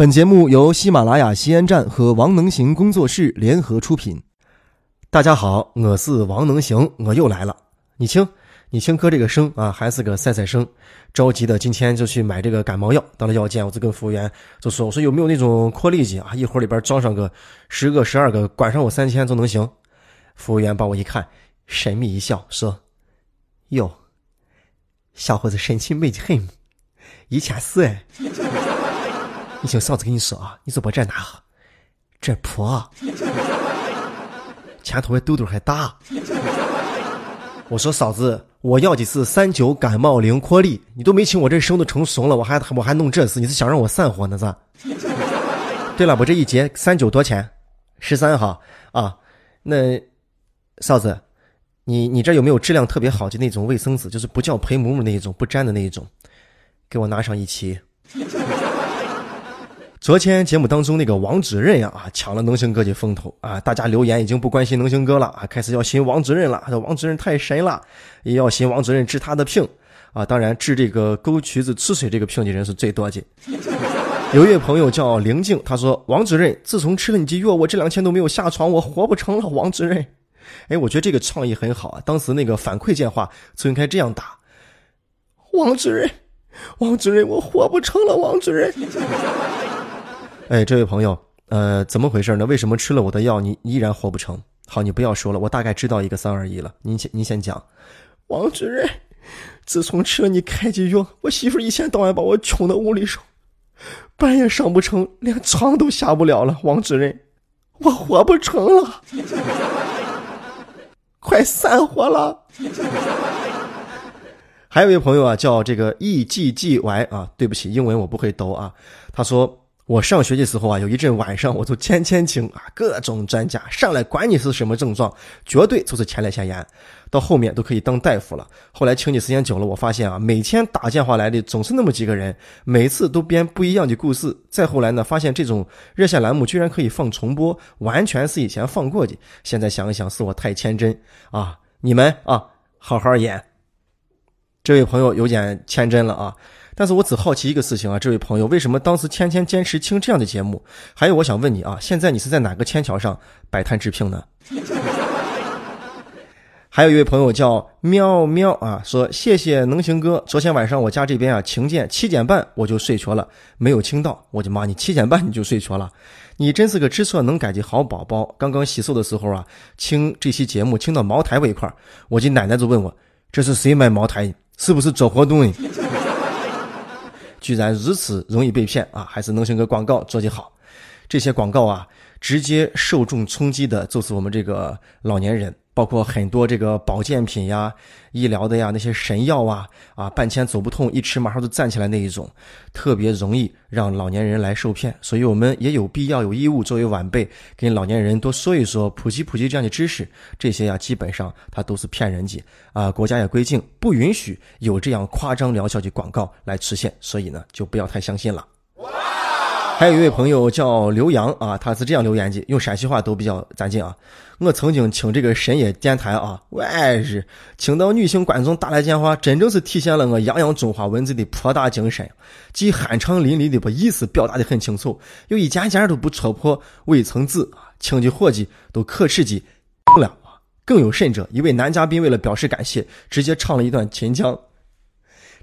本节目由喜马拉雅西安站和王能行工作室联合出品。大家好，我是王能行，我又来了。你听，你听哥这个声啊，还是个赛赛声。着急的，今天就去买这个感冒药。到了药店，我就跟服务员就说：“我说有没有那种扩力剂啊？一会儿里边装上个十个、十二个，管上我三千就能行。”服务员把我一看，神秘一笑，说：“哟，小伙子神情美得很，一千四哎。”你听嫂子跟你说啊，你就把这拿喝，这破，前头的痘痘还大。我说嫂子，我要的是三九感冒灵颗粒，你都没请我这生都成怂了，我还我还弄这事，你是想让我散伙呢？是？对了，我这一节三九多钱？十三哈啊？那嫂子，你你这有没有质量特别好的那种卫生纸？就是不叫陪母母那一种，不粘的那一种，给我拿上一期。昨天节目当中那个王主任呀啊抢了能行哥的风头啊，大家留言已经不关心能行哥了啊，开始要寻王主任了，说王主任太神了，也要寻王主任治他的病啊。当然治这个沟渠子吃水这个病的人是最多的。有一位朋友叫灵静，他说王主任自从吃了你的药，我这两天都没有下床，我活不成了。王主任，哎，我觉得这个创意很好啊。当时那个反馈电话就应该这样打：王主任，王主任，我活不成了，王主任。哎，这位朋友，呃，怎么回事呢？为什么吃了我的药，你依然活不成？好，你不要说了，我大概知道一个三二一了。您先，您先讲。王主任，自从吃了你开的药，我媳妇一天到晚把我穷的屋里上，半夜上不成，连床都下不了了。王主任，我活不成了，快散伙了。还有一位朋友啊，叫这个 E G G Y 啊，对不起，英文我不会读啊。他说。我上学的时候啊，有一阵晚上我就天天听啊，各种专家上来，管你是什么症状，绝对就是前列腺炎。到后面都可以当大夫了。后来请你时间久了，我发现啊，每天打电话来的总是那么几个人，每次都编不一样的故事。再后来呢，发现这种热线栏目居然可以放重播，完全是以前放过的。现在想一想，是我太天真啊！你们啊，好好演。这位朋友有点天真了啊。但是我只好奇一个事情啊，这位朋友为什么当时天天坚持听这样的节目？还有，我想问你啊，现在你是在哪个天桥上摆摊治病呢？还有一位朋友叫喵喵啊，说谢谢能行哥，昨天晚上我家这边啊晴天，七点半我就睡着了，没有听到。我的妈，你七点半你就睡着了，你真是个知错能改的好宝宝。刚刚洗漱的时候啊，听这期节目听到茅台这一块我的奶奶就问我，这是谁买茅台？是不是做活动？居然如此容易被骗啊！还是能行个广告做得好，这些广告啊，直接受众冲击的就是我们这个老年人，包括很多这个保健品呀、医疗的呀那些神药啊啊，半天走不通，一吃马上就站起来那一种，特别容易让老年人来受骗。所以我们也有必要有义务作为晚辈，跟老年人多说一说，普及普及这样的知识。这些呀，基本上它都是骗人的啊！国家也规定不允许有这样夸张疗效的广告来出现，所以呢，就不要太相信了。还有一位朋友叫刘洋啊，他是这样留言的，用陕西话都比较咱劲啊。我曾经听这个深夜电台啊，我日听到女性观众打来电话，真正是体现了我泱泱中华文字的博大精深，既酣畅淋漓的把意思表达的很清楚，又一件件都不戳破未曾字啊，听的伙计都可吃的了。更有甚者，一位男嘉宾为了表示感谢，直接唱了一段秦腔。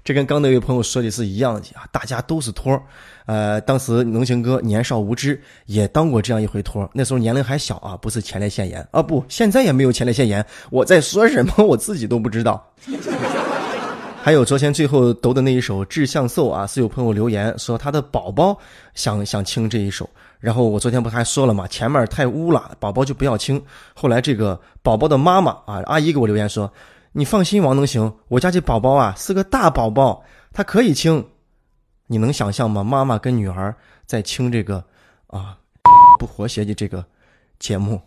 这跟刚那位朋友说的是一样的啊，大家都是托儿。呃，当时能行哥年少无知，也当过这样一回托儿。那时候年龄还小啊，不是前列腺炎啊，不，现在也没有前列腺炎。我在说什么，我自己都不知道。还有昨天最后读的那一首《志向瘦》啊，是有朋友留言说他的宝宝想想听这一首。然后我昨天不还说了吗？前面太污了，宝宝就不要听。后来这个宝宝的妈妈啊，阿姨给我留言说。你放心，王能行，我家这宝宝啊是个大宝宝，他可以亲。你能想象吗？妈妈跟女儿在亲这个啊不和谐的这个节目。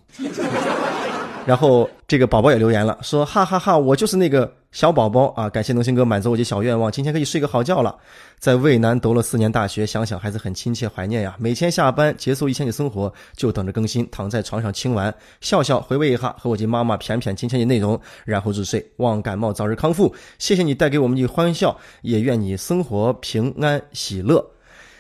然后这个宝宝也留言了，说哈哈哈，我就是那个小宝宝啊！感谢能行哥满足我的小愿望，今天可以睡个好觉了。在渭南读了四年大学，想想还是很亲切怀念呀。每天下班结束一天的生活，就等着更新，躺在床上清完，笑笑回味一下和我及妈妈谝谝今天的内容，然后入睡，望感冒早日康复。谢谢你带给我们的欢笑，也愿你生活平安喜乐。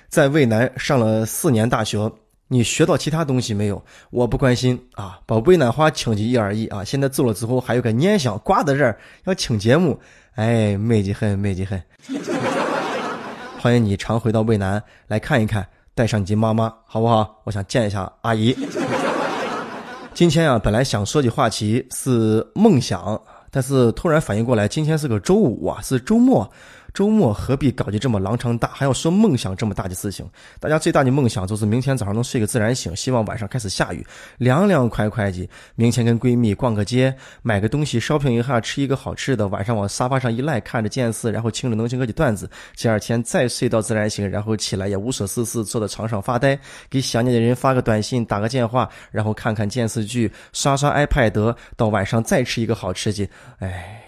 在渭南上了四年大学，你学到其他东西没有？我不关心啊，把渭南话清级一二一啊。现在走了之后还有个念想挂在这儿，要听节目，哎，美极很，美极很。欢迎你常回到渭南来看一看，带上你的妈妈，好不好？我想见一下阿姨。今天啊，本来想说起话题是梦想，但是突然反应过来，今天是个周五啊，是周末。周末何必搞得这么狼长大，还要说梦想这么大的事情？大家最大的梦想就是明天早上能睡个自然醒，希望晚上开始下雨，凉凉快快的。明天跟闺蜜逛个街，买个东西，shopping 一下，吃一个好吃的，晚上往沙发上一赖，看着电视，然后听着能行哥的段子。第二天再睡到自然醒，然后起来也无所事事，坐在床上发呆，给想念的人发个短信，打个电话，然后看看电视剧，刷刷 iPad，到晚上再吃一个好吃的。哎，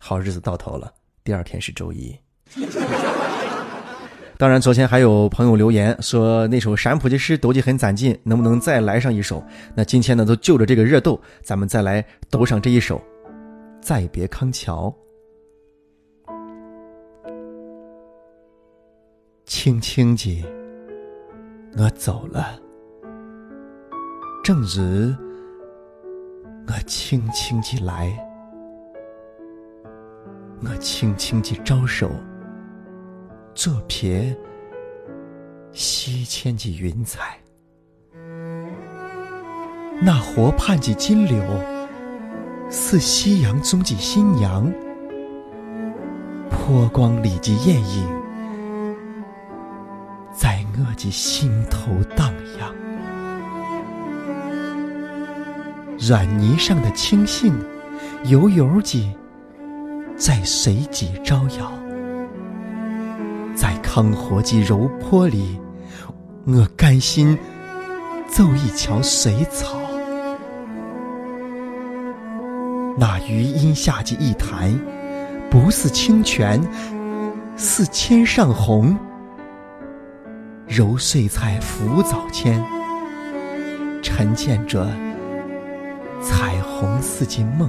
好日子到头了。第二天是周一，当然，昨天还有朋友留言说那首陕普的诗抖得很攒劲，能不能再来上一首？那今天呢，都就着这个热度，咱们再来抖上这一首《再别康桥》。轻轻地，我走了，正如，我轻轻地来。我轻轻地招手，作别西迁的云彩，那河畔的金柳似夕阳中的新娘，波光里的艳影在我的心头荡漾，软泥上的青荇油油的。在水底招摇，在康河的柔波里，我甘心走一桥水草。那余荫下的一潭，不是清泉，是天上虹。揉碎在浮藻间，沉淀着彩虹似的梦。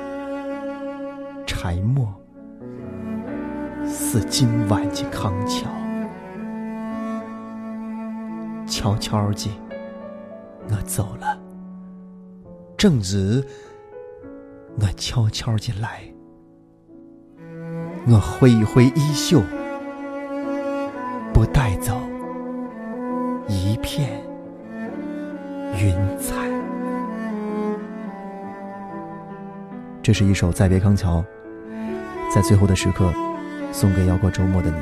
埋没是今晚的康桥，悄悄地，我走了。正日，我悄悄地来，我挥一挥衣袖，不带走一片云彩。这是一首《再别康桥》。在最后的时刻，送给要过周末的你。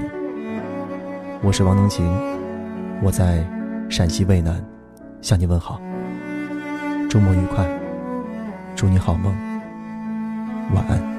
我是王能晴，我在陕西渭南，向你问好。周末愉快，祝你好梦，晚安。